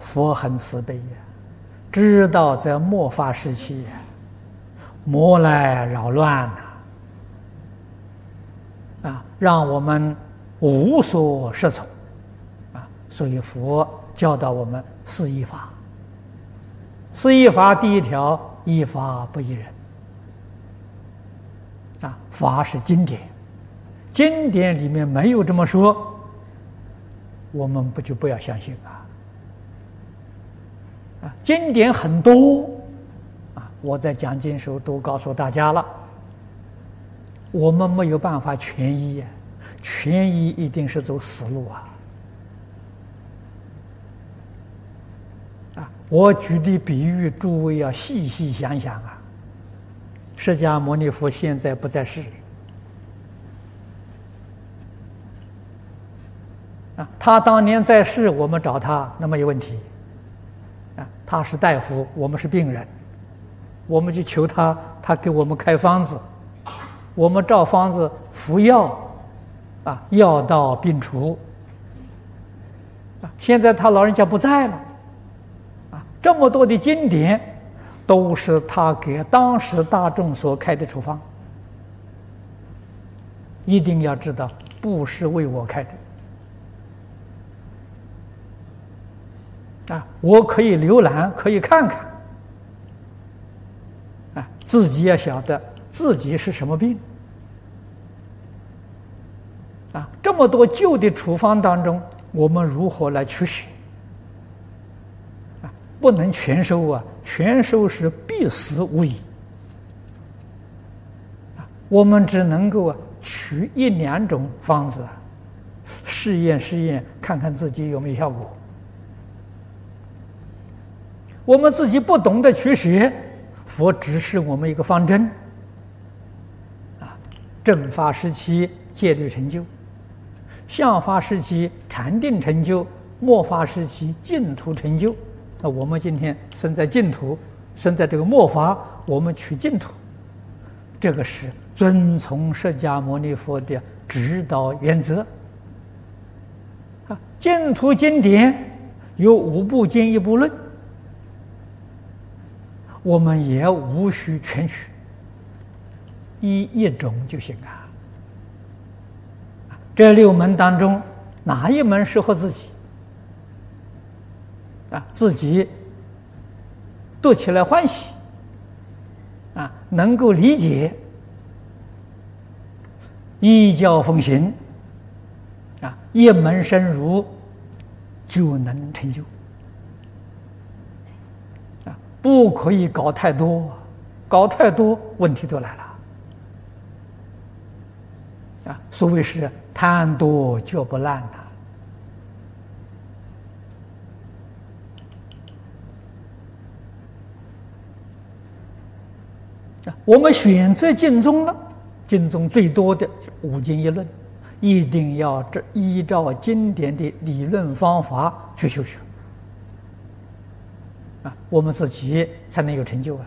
佛很慈悲呀，知道在末法时期，魔来扰乱呐，啊，让我们无所适从，啊，所以佛教导我们四依法。四依法第一条，依法不依人。啊，法是经典，经典里面没有这么说，我们不就不要相信啊？啊，经典很多，啊，我在讲经时候都告诉大家了，我们没有办法全依呀，全依一定是走死路啊。啊，我举的比喻，诸位要细细想想啊。释迦牟尼佛现在不在世，啊，他当年在世，我们找他那没有问题，他是大夫，我们是病人，我们去求他，他给我们开方子，我们照方子服药，啊，药到病除，啊，现在他老人家不在了，啊，这么多的经典。都是他给当时大众所开的处方，一定要知道，不是为我开的。啊！我可以浏览，可以看看啊，自己要晓得自己是什么病啊！这么多旧的处方当中，我们如何来取舍？啊不能全收啊！全收是必死无疑啊！我们只能够啊取一两种方子，试验试验，看看自己有没有效果。我们自己不懂得取舍，佛指示我们一个方针啊：正法时期戒律成就，相法时期禅定成就，末法时期净土成就。那我们今天生在净土，生在这个末法，我们取净土，这个是遵从释迦牟尼佛的指导原则。啊，净土经典有五部经一部论，我们也无需全取，一一种就行啊。这六门当中，哪一门适合自己？啊，自己读起来欢喜，啊，能够理解，依教奉行，啊，一门深入就能成就，不可以搞太多，搞太多问题都来了，啊，所谓是贪多嚼不烂呐。啊我们选择经宗了，经宗最多的五经一论，一定要这依照经典的理论方法去修学，啊，我们自己才能有成就啊。